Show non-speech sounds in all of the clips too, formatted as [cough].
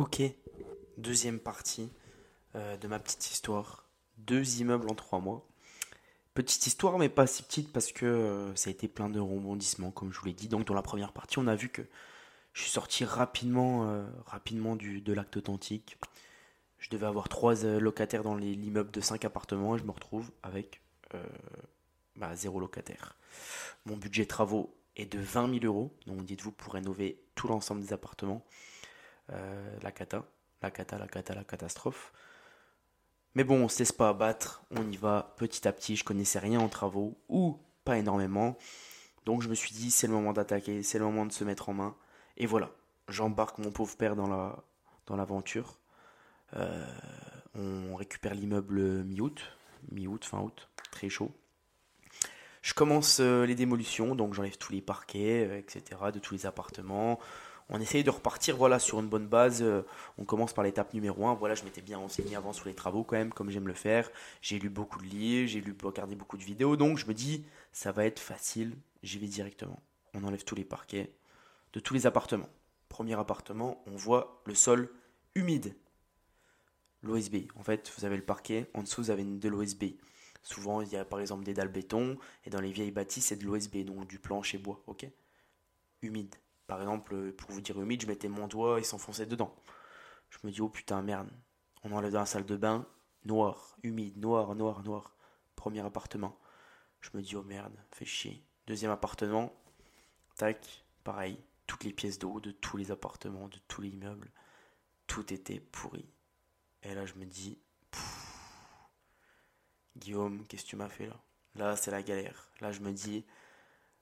Ok, deuxième partie euh, de ma petite histoire. Deux immeubles en trois mois. Petite histoire, mais pas si petite parce que euh, ça a été plein de rebondissements, comme je vous l'ai dit. Donc, dans la première partie, on a vu que je suis sorti rapidement, euh, de l'acte authentique. Je devais avoir trois locataires dans l'immeuble de cinq appartements et je me retrouve avec bah, zéro locataire. Mon budget travaux est de 20 000 euros. Donc, dites-vous, pour rénover tout l'ensemble des appartements. Euh, la cata, la cata, la cata, la catastrophe. Mais bon, on ne se laisse pas abattre, on y va petit à petit. Je connaissais rien en travaux, ou pas énormément. Donc je me suis dit, c'est le moment d'attaquer, c'est le moment de se mettre en main. Et voilà, j'embarque mon pauvre père dans la dans l'aventure. Euh, on récupère l'immeuble mi-août, mi-août, fin août, très chaud. Je commence euh, les démolitions, donc j'enlève tous les parquets, etc., de tous les appartements on essaye de repartir voilà, sur une bonne base. Euh, on commence par l'étape numéro 1. Voilà, je m'étais bien renseigné avant sur les travaux quand même, comme j'aime le faire. J'ai lu beaucoup de livres, j'ai lu, regardé beaucoup de vidéos. Donc je me dis, ça va être facile, j'y vais directement. On enlève tous les parquets de tous les appartements. Premier appartement, on voit le sol humide. L'OSB. En fait, vous avez le parquet, en dessous vous avez de l'OSB. Souvent, il y a par exemple des dalles béton, et dans les vieilles bâtisses, c'est de l'OSB, donc du plancher bois, ok? Humide. Par exemple, pour vous dire humide, je mettais mon doigt et s'enfonçait dedans. Je me dis, oh putain, merde. On enlève dans la salle de bain, noir, humide, noir, noir, noir. Premier appartement. Je me dis, oh merde, fait chier. Deuxième appartement, tac, pareil. Toutes les pièces d'eau de tous les appartements, de tous les immeubles, tout était pourri. Et là, je me dis, Guillaume, qu'est-ce que tu m'as fait là? Là, c'est la galère. Là, je me dis,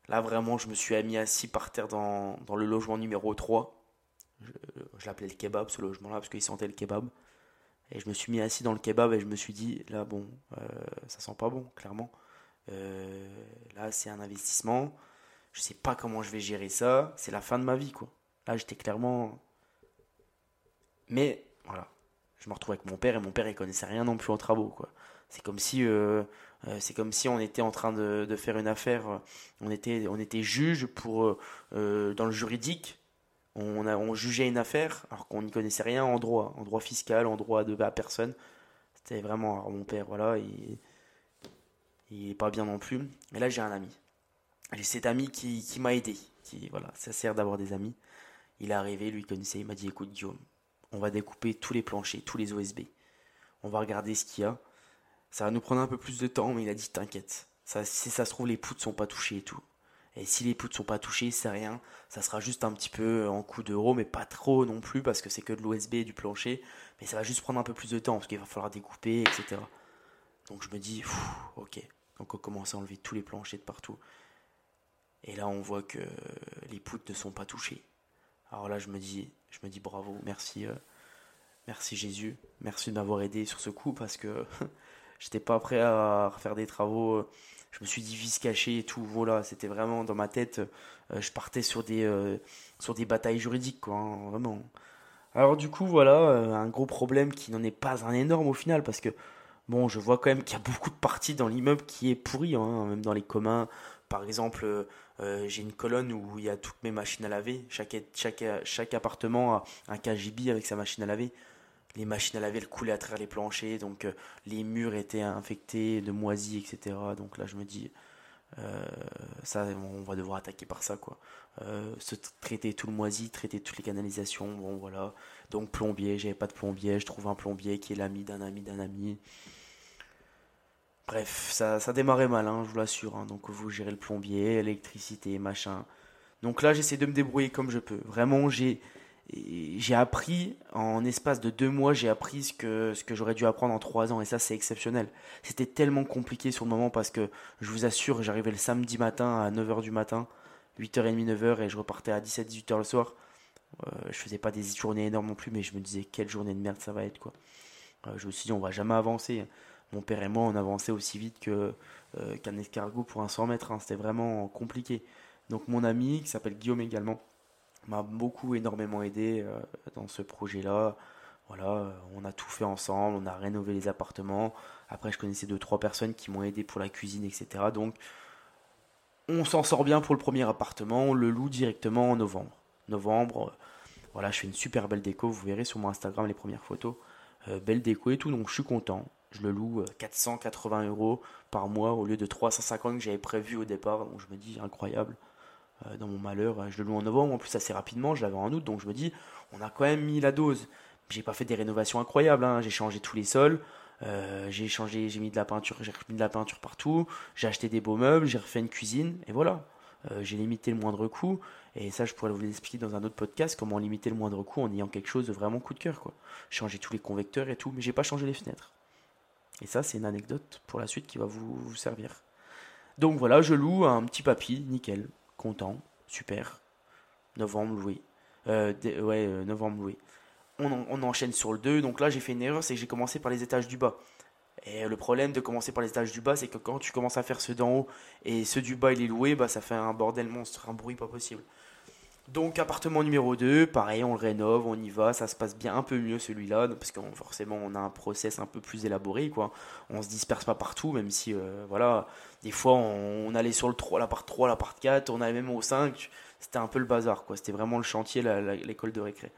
Là, vraiment, je me suis mis assis par terre dans, le logement numéro 3. Je, l'appelais le kebab, ce logement-là, parce qu'il sentait le kebab. Et je me suis mis assis dans le kebab et je me suis dit, là, bon, euh, ça sent pas bon, clairement. Euh, là, c'est un investissement. Je sais pas comment je vais gérer ça. C'est la fin de ma vie, quoi. Là, j'étais clairement. Mais, voilà. Je me retrouve avec mon père et mon père, il connaissait rien non plus en travaux, quoi. C'est comme si euh, euh, c'est comme si on était en train de, faire une affaire, euh, on était, on était juge pour, dans le juridique, on, a, on jugeait une affaire alors qu'on n'y connaissait rien en droit, en droit fiscal, en droit de la personne. C'était vraiment, mon père, voilà, il, il est pas bien non plus. Et là, j'ai un ami. J'ai cet ami qui, qui m'a aidé. Qui, voilà, ça sert d'avoir des amis. Il est arrivé, lui connaissait, il m'a dit écoute Guillaume, on va découper tous les planchers, tous les OSB. On va regarder ce qu'il y a. Ça va nous prendre un peu plus de temps, mais il a dit t'inquiète. Ça, si ça se trouve, les poutres sont pas touchées et tout. Et si les poutres sont pas touchées, c'est rien. Ça sera juste un petit peu en coup d'euro, mais pas trop non plus, parce que c'est que de l'OSB et du plancher. Mais ça va juste prendre un peu plus de temps, parce qu'il va falloir découper, etc. Donc je me dis, ok. Donc on commence à enlever tous les planchers de partout. Et là, on voit que les poutres ne sont pas touchées. Alors là, je me dis, je me dis bravo, merci, euh, merci Jésus, merci de m'avoir aidé sur ce coup, parce que [laughs] J'étais pas prêt à refaire des travaux. Euh, je me suis dit vis caché et tout. Voilà, c'était vraiment dans ma tête. Euh, je partais sur des, sur des batailles juridiques, quoi, hein, vraiment. Alors du coup, voilà, un gros problème qui n'en est pas un énorme au final, parce que bon, je vois quand même qu'il y a beaucoup de parties dans l'immeuble qui est pourri, hein, même dans les communs. Par exemple, j'ai une colonne où il y a toutes mes machines à laver. Chaque, appartement a un KGB avec sa machine à laver les machines à laver elles coulaient à travers les planchers, donc euh, les murs étaient infectés de moisies, etc. Donc là, je me dis, euh, ça, on va devoir attaquer par ça. Euh, se traiter tout le moisi, traiter toutes les canalisations, bon voilà. Donc plombier, j'avais pas de plombier, je trouve un plombier qui est l'ami d'un ami d'un ami. Bref, ça, ça démarrait mal, hein, je vous l'assure. Hein. Donc vous gérez le plombier, l'électricité, machin. Donc là, j'essaie de me débrouiller comme je peux. Vraiment, j'ai j'ai appris en espace de deux mois, j'ai appris ce que, ce que j'aurais dû apprendre en trois ans et ça c'est exceptionnel. C'était tellement compliqué sur le moment parce que je vous assure, j'arrivais le samedi matin à 9h du matin, 8h30, 9h et je repartais à 17-18h le soir. Euh, je faisais pas des journées énormes non plus, mais je me disais quelle journée de merde ça va être quoi. Euh, je me suis dit on va jamais avancer. Mon père et moi on avançait aussi vite que euh, qu'un escargot pour un 100 mètres. Hein. C'était vraiment compliqué. Donc mon ami qui s'appelle Guillaume également m'a beaucoup énormément aidé euh, dans ce projet-là. Voilà, on a tout fait ensemble, on a rénové les appartements. Après, je connaissais deux trois personnes qui m'ont aidé pour la cuisine, etc. Donc, on s'en sort bien pour le premier appartement. On le loue directement en novembre. Novembre, euh, Voilà, je fais une super belle déco. Vous verrez sur mon Instagram les premières photos. Euh, belle déco et tout, donc je suis content. Je le loue 480 euh, euros par mois au lieu de 350 que j'avais prévu au départ. Donc je me dis incroyable. Euh, dans mon malheur, je le loue en novembre, en plus assez rapidement, je l'avais en août, donc je me dis, on a quand même mis la dose. J'ai pas fait des rénovations incroyables, hein. j'ai changé tous les sols, j'ai changé, j'ai mis de la peinture, j'ai mis de la peinture partout, j'ai acheté des beaux meubles, j'ai refait une cuisine, et voilà. j'ai limité le moindre coût, et ça je pourrais vous l'expliquer dans un autre podcast, comment limiter le moindre coût en ayant quelque chose de vraiment coup de cœur, quoi. Changer tous les convecteurs et tout, mais j'ai pas changé les fenêtres. Et ça, c'est une anecdote pour la suite qui va vous, servir. Donc voilà, je loue un petit papy, nickel, content, super. Novembre loué. Euh, ouais, euh, novembre loué. On, enchaîne sur le 2. Donc là, j'ai fait une erreur, c'est que j'ai commencé par les étages du bas. Et le problème de commencer par les étages du bas, c'est que quand tu commences à faire ceux d'en haut et ceux du bas il est loué, bah ça fait un bordel monstre, un bruit pas possible. Donc appartement numéro 2, pareil, on le rénove, on y va, ça se passe bien un peu mieux celui-là, parce que forcément on a un process un peu plus élaboré, quoi. On se disperse pas partout, même si, euh, voilà, des fois on, allait sur le 3, la part 3, la part 4, on allait même au 5, c'était un peu le bazar, quoi. C'était vraiment le chantier, l'école de récré.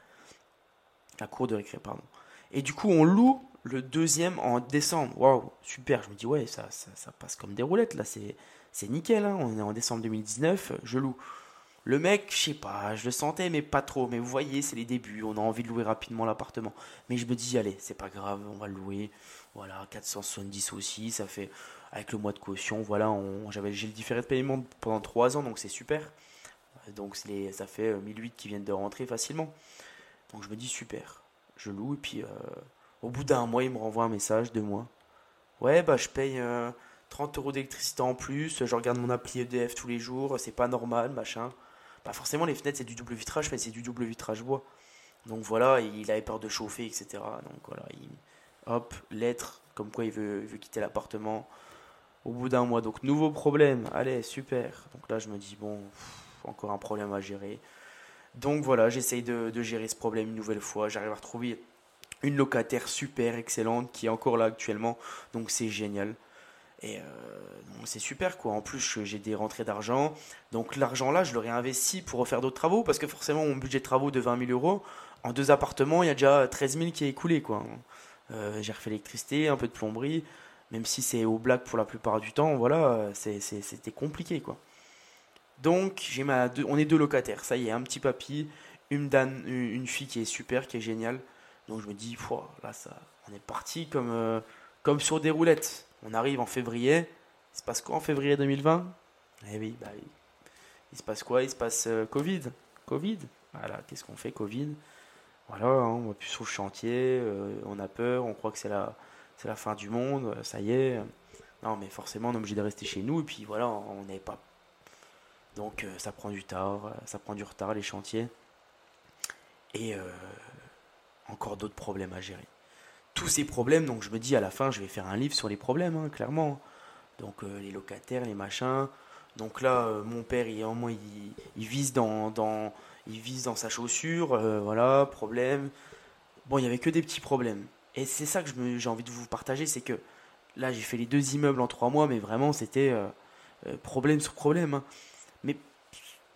La cour de récré, pardon. Et du coup, on loue le deuxième en décembre. Waouh, super. Je me dis, ouais, ça, ça, passe comme des roulettes, là, c'est nickel, hein. On est en décembre 2019, je loue. Le mec, je sais pas, je le sentais, mais pas trop. Mais vous voyez, c'est les débuts, on a envie de louer rapidement l'appartement. Mais je me dis, allez, c'est pas grave, on va le louer. Voilà, 470 aussi, ça fait, avec le mois de caution, voilà, j'avais, j'ai le différé de paiement pendant 3 ans, donc c'est super. Donc ça fait 1008 euh, qui viennent de rentrer facilement. Donc je me dis, super, je loue, et puis euh, au bout d'un mois, il me renvoie un message, deux mois. Ouais, bah je paye... Euh, 30 euros d'électricité en plus, je regarde mon appli EDF tous les jours, c'est pas normal, machin. Bah forcément les fenêtres c'est du double vitrage, mais c'est du double vitrage bois. Donc voilà, il avait peur de chauffer, etc. Donc voilà, il... hop, lettre, comme quoi il veut, quitter l'appartement au bout d'un mois. Donc nouveau problème, allez, super. Donc là je me dis, bon, encore un problème à gérer. Donc voilà, j'essaye de, de, gérer ce problème une nouvelle fois. J'arrive à retrouver une locataire super excellente qui est encore là actuellement. Donc c'est génial. Et euh, c'est super quoi. En plus, j'ai des rentrées d'argent. Donc l'argent là, je le réinvestis pour refaire d'autres travaux parce que forcément, mon budget de travaux de 20 000 euros, en deux appartements, il y a déjà 13 000 qui est écoulé quoi. Euh, j'ai refait l'électricité, un peu de plomberie, même si c'est au black pour la plupart du temps, voilà, c'était compliqué quoi. Donc j'ai ma, on est deux locataires, ça y est, un petit papy, une, dame, une fille qui est super, qui est géniale. Donc je me dis, là ça, on est parti comme, euh, comme sur des roulettes. On arrive en février. Il se passe quoi en février 2020 Eh oui, bah. Il se passe quoi? Il se passe euh, Covid. Covid? Voilà, qu'est-ce qu'on fait Covid? Voilà, hein, on va plus sur le chantier, euh, on a peur, on croit que c'est la, la fin du monde, ça y est. Non, mais forcément, on est obligé de rester chez nous, et puis voilà, on n'est pas. Donc, euh, ça prend du retard, ça prend du retard, les chantiers. Et encore d'autres problèmes à gérer tous ces problèmes. Donc je me dis à la fin, je vais faire un livre sur les problèmes, hein, clairement. Donc euh, les locataires, les machins. Donc là, euh, mon père, il, au moins, il, vise dans, dans, il vise dans sa chaussure. Euh, voilà, problème. Bon, il n'y avait que des petits problèmes. Et c'est ça que j'ai envie de vous partager, c'est que là, j'ai fait les deux immeubles en trois mois, mais vraiment, c'était problème sur problème. Hein. Mais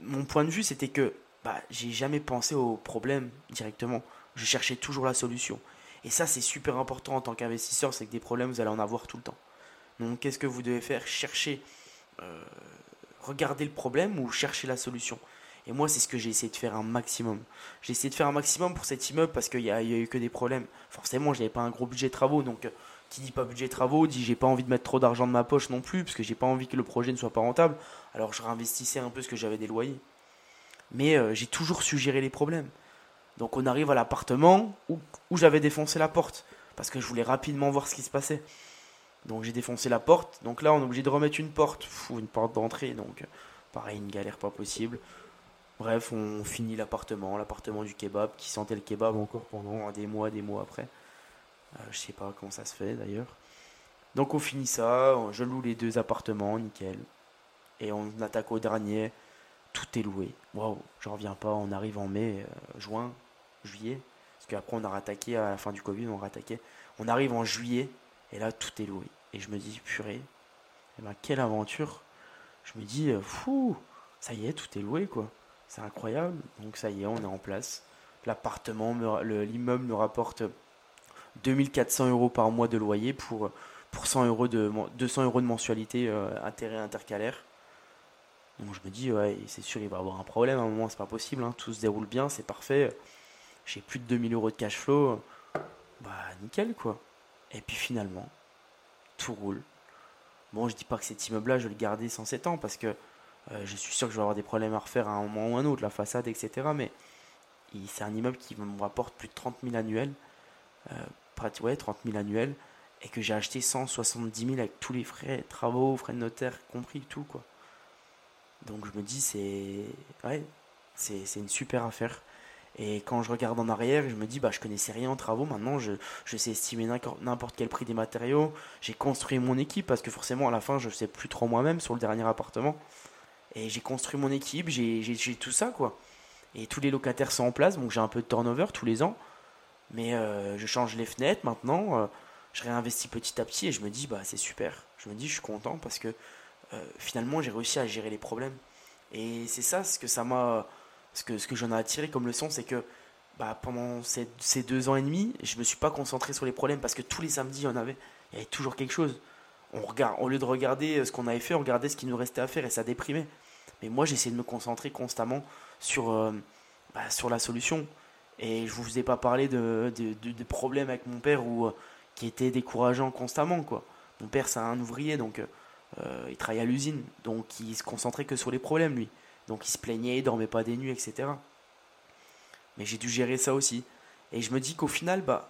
mon point de vue, c'était que bah, j'ai jamais pensé au problème directement. Je cherchais toujours la solution. Et ça, c'est super important en tant qu'investisseur, c'est que des problèmes, vous allez en avoir tout le temps. Donc, qu'est-ce que vous devez faire? Chercher, euh, regarder le problème ou chercher la solution. Et moi, c'est ce que j'ai essayé de faire un maximum. J'ai essayé de faire un maximum pour cet immeuble parce qu'il n'y a, eu que des problèmes. Forcément, je n'avais pas un gros budget de travaux. Donc, euh, qui dit pas budget de travaux dit j'ai pas envie de mettre trop d'argent de ma poche non plus parce que j'ai pas envie que le projet ne soit pas rentable. Alors, je réinvestissais un peu ce que j'avais des loyers. Mais euh, j'ai toujours suggéré les problèmes. Donc on arrive à l'appartement où, j'avais défoncé la porte parce que je voulais rapidement voir ce qui se passait. Donc j'ai défoncé la porte. Donc là on est obligé de remettre une porte, une porte d'entrée. Donc pareil, une galère pas possible. Bref, on finit l'appartement, l'appartement du kebab qui sentait le kebab encore pendant des mois, des mois après. Euh, je sais pas comment ça se fait d'ailleurs. Donc on finit ça, je loue les deux appartements, nickel. Et on attaque au dernier. Tout est loué. Waouh, j'en reviens pas. On arrive en mai, euh, juin, juillet. Parce qu'après, on a rattaqué à la fin du Covid, on rattaqué. On arrive en juillet, et là, tout est loué. Et je me dis, purée, eh ben, quelle aventure. Je me dis, euh, fou, ça y est, tout est loué, quoi. C'est incroyable. Donc, ça y est, on est en place. l'appartement, l'immeuble me rapporte 2400 euros par mois de loyer pour, pour 100 euros de, 200 euros de mensualité euh, intérêt intercalaire. Donc je me dis, ouais, c'est sûr, il va avoir un problème à un moment, c'est pas possible. Hein. Tout se déroule bien, c'est parfait. J'ai plus de 2000 euros de cash flow. Bah, nickel, quoi. Et puis finalement, tout roule. Bon, je dis pas que cet immeuble-là, je vais le garder 107 ans parce que euh, je suis sûr que je vais avoir des problèmes à refaire à un moment ou un autre, la façade, etc. Mais c'est un immeuble qui me rapporte plus de 30 000 annuels. Euh, ouais, 30 000 annuels. Et que j'ai acheté 170 000 avec tous les frais, travaux, frais de notaire compris, tout, quoi. Donc je me dis, c'est. Ouais, c'est une super affaire. Et quand je regarde en arrière, je me dis, bah, je connaissais rien en travaux, maintenant je, je sais estimer n'importe quel prix des matériaux. J'ai construit mon équipe parce que forcément, à la fin, je ne sais plus trop moi-même sur le dernier appartement. Et j'ai construit mon équipe, j'ai tout ça, quoi. Et tous les locataires sont en place, donc j'ai un peu de turnover tous les ans. Mais euh, je change les fenêtres maintenant, euh, je réinvestis petit à petit et je me dis, bah, c'est super. Je me dis, je suis content parce que euh, finalement, j'ai réussi à gérer les problèmes. Et c'est ça ce que ça m'a ce que, ce que j'en ai attiré comme leçon, c'est que bah, pendant ces, deux ans et demi, je me suis pas concentré sur les problèmes parce que tous les samedis, il y en avait. Il y avait toujours quelque chose. On regarde, au lieu de regarder ce qu'on avait fait, on regardait ce qui nous restait à faire et ça déprimait. Mais moi, j'essayais de me concentrer constamment sur, euh, bah, sur la solution. Et je vous ai pas parlé de, de, problèmes avec mon père ou, euh, qui étaient décourageants constamment. Quoi. Mon père, c'est un ouvrier, donc euh, il travaille à l'usine. Donc il se concentrait que sur les problèmes, lui. Donc il se plaignait, il dormait pas des nuits, etc. Mais j'ai dû gérer ça aussi. Et je me dis qu'au final, bah,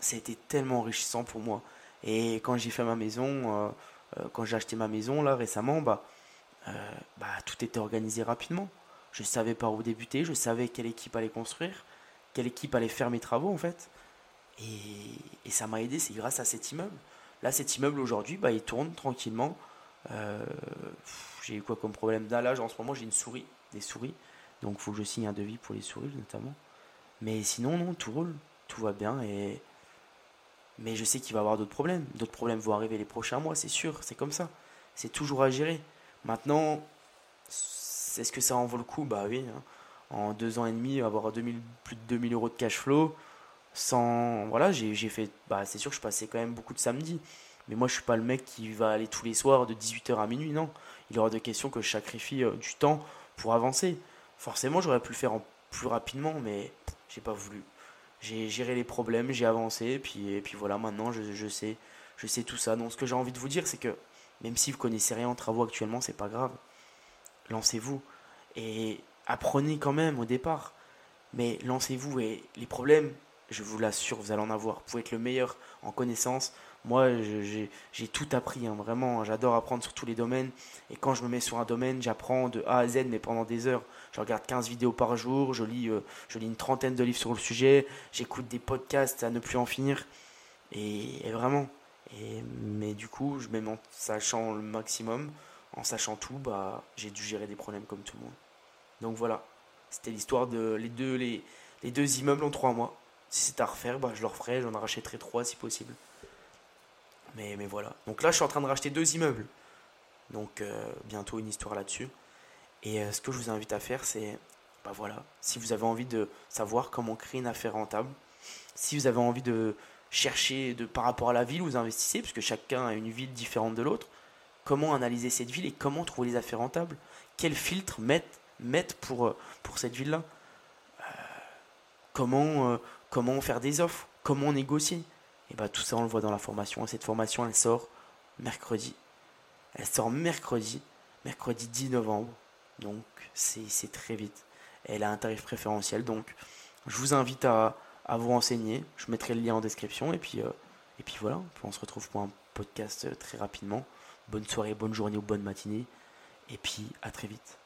ça a été tellement enrichissant pour moi. Et quand j'ai fait ma maison, euh, euh, quand j'ai acheté ma maison là récemment, bah, euh, bah, tout était organisé rapidement. Je savais par où débuter, je savais quelle équipe allait construire, quelle équipe allait faire mes travaux en fait. Et, ça m'a aidé, c'est grâce à cet immeuble. Là, cet immeuble aujourd'hui, bah, il tourne tranquillement. J'ai eu quoi comme problème Là, en ce moment, j'ai une souris, des souris. Donc, il faut que je signe un devis pour les souris, notamment. Mais sinon, non, tout roule. Tout va bien. Et... Mais je sais qu'il va y avoir d'autres problèmes. D'autres problèmes vont arriver les prochains mois, c'est sûr. C'est comme ça. C'est toujours à gérer. Maintenant, est-ce que ça en vaut le coup? Bah oui. Hein. En deux ans et demi, avoir 2000, plus de 2000 euros de cash flow. Sans. Voilà, j'ai fait. Bah, c'est sûr que je passais quand même beaucoup de samedis. Mais moi, je suis pas le mec qui va aller tous les soirs de 18h à minuit, non il y aura des questions que je sacrifie euh, du temps pour avancer. Forcément, j'aurais pu le faire plus rapidement, mais j'ai pas voulu. J'ai géré les problèmes, j'ai avancé, puis, puis voilà, maintenant je, je, sais, je sais tout ça. Donc ce que j'ai envie de vous dire, c'est que même si vous connaissez rien en travaux actuellement, c'est pas grave. Lancez-vous et apprenez quand même au départ. Mais lancez-vous et les problèmes, je vous l'assure, vous allez en avoir. Vous pouvez être le meilleur en connaissance, moi, j'ai tout appris, hein, vraiment. J'adore apprendre sur tous les domaines. Et quand je me mets sur un domaine, j'apprends de A à Z, mais pendant des heures. Je regarde 15 vidéos par jour, je lis, euh, je lis une trentaine de livres sur le sujet, j'écoute des podcasts à ne plus en finir. Et, vraiment. Et, mais du coup, je, même en sachant le maximum, en sachant tout, bah, j'ai dû gérer des problèmes comme tout le monde. Donc voilà. C'était l'histoire de les deux, les, les deux immeubles en trois mois. Si c'est à refaire, bah, je le referai, j'en rachèterai trois si possible. Mais, voilà. Donc là, je suis en train de racheter deux immeubles. Donc euh, bientôt une histoire là-dessus. Et euh, ce que je vous invite à faire, c'est, bah voilà, si vous avez envie de savoir comment créer une affaire rentable, si vous avez envie de chercher de, par rapport à la ville où vous investissez, puisque chacun a une ville différente de l'autre, comment analyser cette ville et comment trouver les affaires rentables, quels filtres mettre, euh, pour cette ville-là, comment faire des offres, comment négocier? Et bah tout ça on le voit dans la formation. Et cette formation elle sort mercredi. Elle sort mercredi, mercredi 10 novembre. Donc c'est très vite. Elle a un tarif préférentiel. Donc je vous invite à, vous renseigner. Je mettrai le lien en description. Et puis, euh, et puis voilà, on se retrouve pour un podcast euh, très rapidement. Bonne soirée, bonne journée ou bonne matinée. Et puis à très vite.